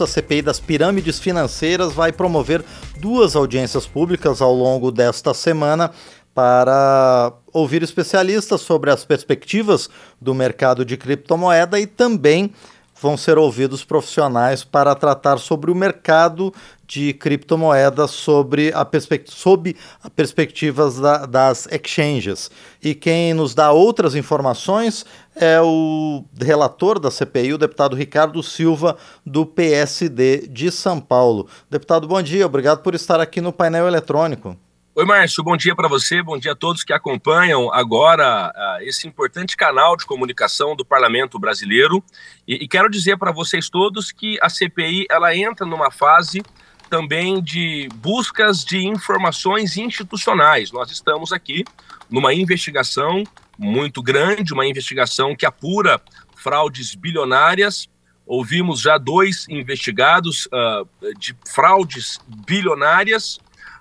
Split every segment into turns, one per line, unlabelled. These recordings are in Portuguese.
A CPI das pirâmides financeiras vai promover duas audiências públicas ao longo desta semana para ouvir especialistas sobre as perspectivas do mercado de criptomoeda e também vão ser ouvidos profissionais para tratar sobre o mercado de criptomoedas sobre a sob a perspectivas da, das exchanges. E quem nos dá outras informações é o relator da CPI, o deputado Ricardo Silva, do PSD de São Paulo. Deputado, bom dia, obrigado por estar aqui no painel eletrônico.
Oi, Márcio, bom dia para você, bom dia a todos que acompanham agora uh, esse importante canal de comunicação do Parlamento Brasileiro. E, e quero dizer para vocês todos que a CPI ela entra numa fase também de buscas de informações institucionais. Nós estamos aqui numa investigação muito grande, uma investigação que apura fraudes bilionárias. Ouvimos já dois investigados uh, de fraudes bilionárias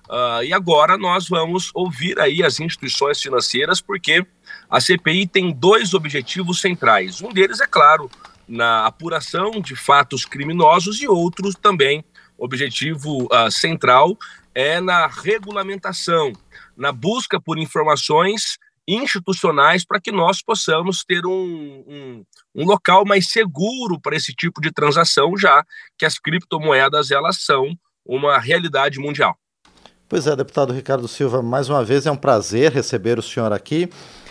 Uh, e agora nós vamos ouvir aí as instituições financeiras, porque a CPI tem dois objetivos centrais. Um deles, é claro, na apuração de fatos criminosos e outro também, objetivo uh, central, é na regulamentação, na busca por informações institucionais para que nós possamos ter um, um, um local mais seguro para esse tipo de transação, já que as criptomoedas elas são uma realidade mundial.
Pois é, deputado Ricardo Silva, mais uma vez é um prazer receber o senhor aqui.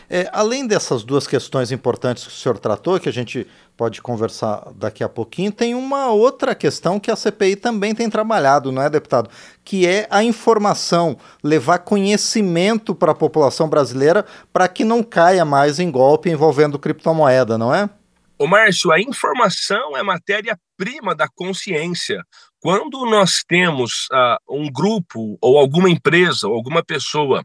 É, além dessas duas questões importantes que o senhor tratou, que a gente pode conversar daqui a pouquinho, tem uma outra questão que a CPI também tem trabalhado, não é, deputado? Que é a informação, levar conhecimento para a população brasileira para que não caia mais em golpe envolvendo criptomoeda, não é?
Ô Márcio, a informação é matéria-prima da consciência. Quando nós temos uh, um grupo ou alguma empresa ou alguma pessoa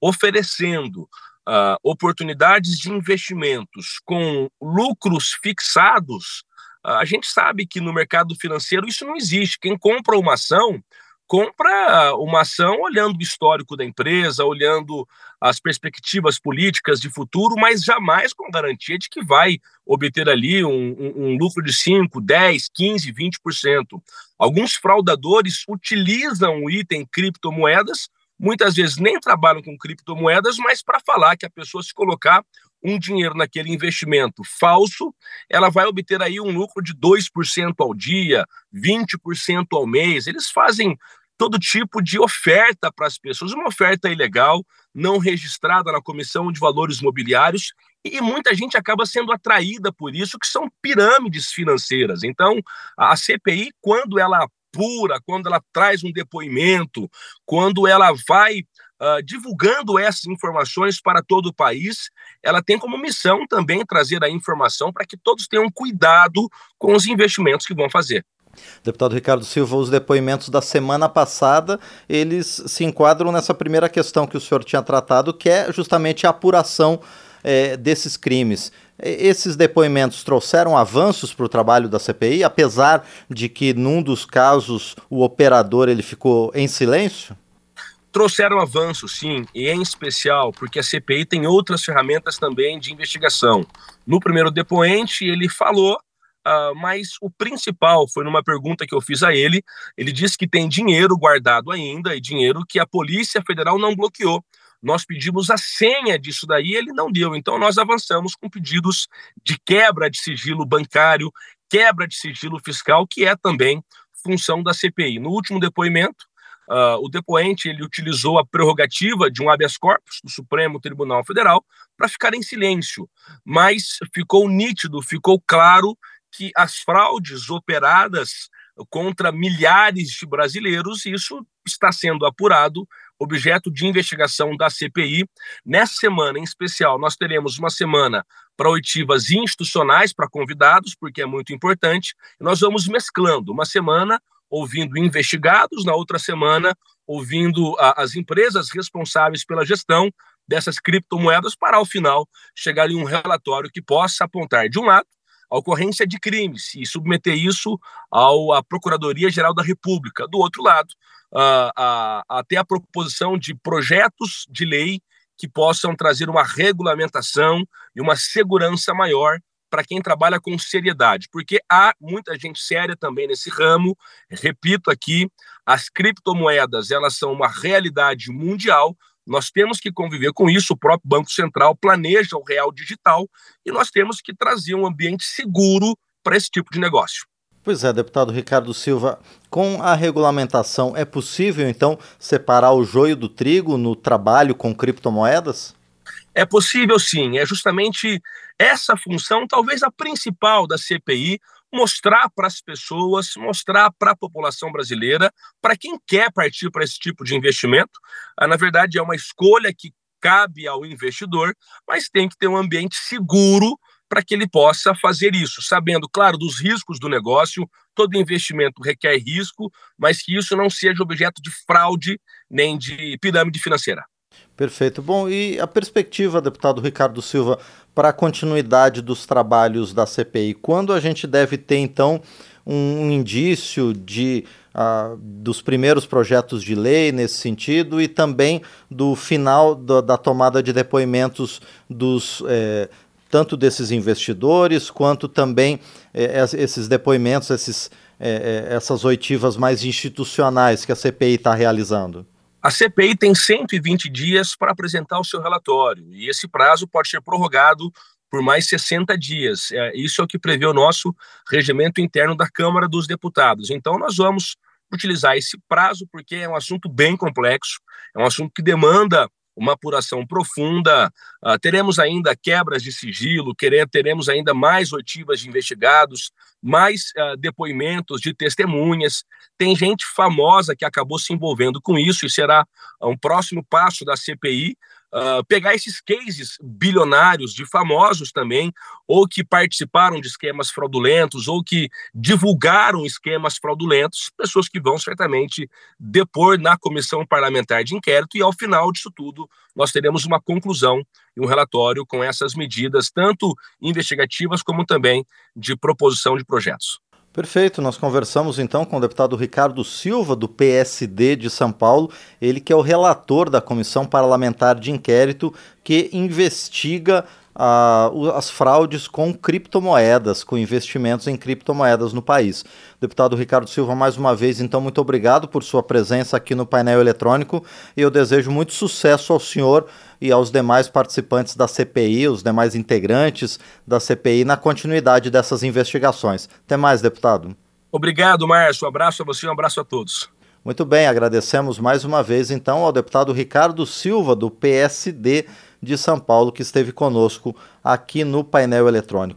oferecendo uh, oportunidades de investimentos com lucros fixados, uh, a gente sabe que no mercado financeiro isso não existe. Quem compra uma ação compra uma ação olhando o histórico da empresa, olhando as perspectivas políticas de futuro, mas jamais com garantia de que vai obter ali um, um, lucro de 5, 10, 15, 20%. Alguns fraudadores utilizam o item criptomoedas, muitas vezes nem trabalham com criptomoedas, mas para falar que a pessoa se colocar um dinheiro naquele investimento falso, ela vai obter aí um lucro de 2% ao dia, 20% ao mês. Eles fazem todo tipo de oferta para as pessoas, uma oferta ilegal, não registrada na Comissão de Valores Mobiliários, e muita gente acaba sendo atraída por isso, que são pirâmides financeiras. Então, a CPI, quando ela apura, quando ela traz um depoimento, quando ela vai uh, divulgando essas informações para todo o país, ela tem como missão também trazer a informação para que todos tenham cuidado com os investimentos que vão fazer.
Deputado Ricardo Silva, os depoimentos da semana passada, eles se enquadram nessa primeira questão que o senhor tinha tratado, que é justamente a apuração é, desses crimes. Esses depoimentos trouxeram avanços para o trabalho da CPI, apesar de que num dos casos o operador ele ficou em silêncio?
Trouxeram avanços, sim, e em especial porque a CPI tem outras ferramentas também de investigação. No primeiro depoente, ele falou Uh, mas o principal foi numa pergunta que eu fiz a ele. Ele disse que tem dinheiro guardado ainda e dinheiro que a Polícia Federal não bloqueou. Nós pedimos a senha disso daí, ele não deu. Então nós avançamos com pedidos de quebra de sigilo bancário, quebra de sigilo fiscal, que é também função da CPI. No último depoimento, uh, o depoente ele utilizou a prerrogativa de um habeas corpus do Supremo Tribunal Federal para ficar em silêncio, mas ficou nítido, ficou claro que as fraudes operadas contra milhares de brasileiros, isso está sendo apurado, objeto de investigação da CPI. Nessa semana, em especial, nós teremos uma semana para oitivas institucionais para convidados, porque é muito importante. Nós vamos mesclando uma semana ouvindo investigados, na outra semana ouvindo a, as empresas responsáveis pela gestão dessas criptomoedas para ao final chegar em um relatório que possa apontar de um lado a ocorrência de crimes e submeter isso ao, à Procuradoria-Geral da República. Do outro lado, uh, uh, até a proposição de projetos de lei que possam trazer uma regulamentação e uma segurança maior para quem trabalha com seriedade, porque há muita gente séria também nesse ramo. Repito aqui, as criptomoedas, elas são uma realidade mundial. Nós temos que conviver com isso. O próprio Banco Central planeja o real digital e nós temos que trazer um ambiente seguro para esse tipo de negócio.
Pois é, deputado Ricardo Silva, com a regulamentação é possível então separar o joio do trigo no trabalho com criptomoedas?
É possível sim, é justamente essa função, talvez a principal da CPI, mostrar para as pessoas, mostrar para a população brasileira, para quem quer partir para esse tipo de investimento. Ah, na verdade, é uma escolha que cabe ao investidor, mas tem que ter um ambiente seguro para que ele possa fazer isso, sabendo, claro, dos riscos do negócio. Todo investimento requer risco, mas que isso não seja objeto de fraude nem de pirâmide financeira.
Perfeito. Bom, e a perspectiva, deputado Ricardo Silva, para a continuidade dos trabalhos da CPI? Quando a gente deve ter, então, um, indício de, uh, dos primeiros projetos de lei nesse sentido e também do final da, da tomada de depoimentos dos. Eh, tanto desses investidores quanto também eh, esses depoimentos, esses, eh, essas oitivas mais institucionais que a CPI está realizando?
A CPI tem 120 dias para apresentar o seu relatório e esse prazo pode ser prorrogado por mais 60 dias. É, isso é o que prevê o nosso regimento interno da Câmara dos Deputados. Então, nós vamos utilizar esse prazo porque é um assunto bem complexo, é um assunto que demanda uma apuração profunda. Uh, teremos ainda quebras de sigilo, teremos ainda mais oitivas de investigados, mais uh, depoimentos de testemunhas. Tem gente famosa que acabou se envolvendo com isso e será um próximo passo da CPI uh, pegar esses cases bilionários de famosos também, ou que participaram de esquemas fraudulentos, ou que divulgaram esquemas fraudulentos, pessoas que vão certamente depor na comissão parlamentar de inquérito, e ao final disso tudo, nós teremos uma conclusão e um relatório com essas medidas, tanto investigativas como também de proposição de projetos.
Perfeito, nós conversamos então com o deputado Ricardo Silva, do PSD de São Paulo, ele que é o relator da Comissão Parlamentar de Inquérito que investiga uh, as fraudes com criptomoedas, com investimentos em criptomoedas no país. Deputado Ricardo Silva, mais uma vez, então, muito obrigado por sua presença aqui no painel eletrônico e eu desejo muito sucesso ao senhor e aos demais participantes da CPI, os demais integrantes da CPI, na continuidade dessas investigações. Até mais, deputado.
Obrigado, Márcio. Um abraço a você, um abraço a todos.
Muito bem, agradecemos mais uma vez então ao deputado Ricardo Silva, do PSD de São Paulo, que esteve conosco aqui no painel eletrônico.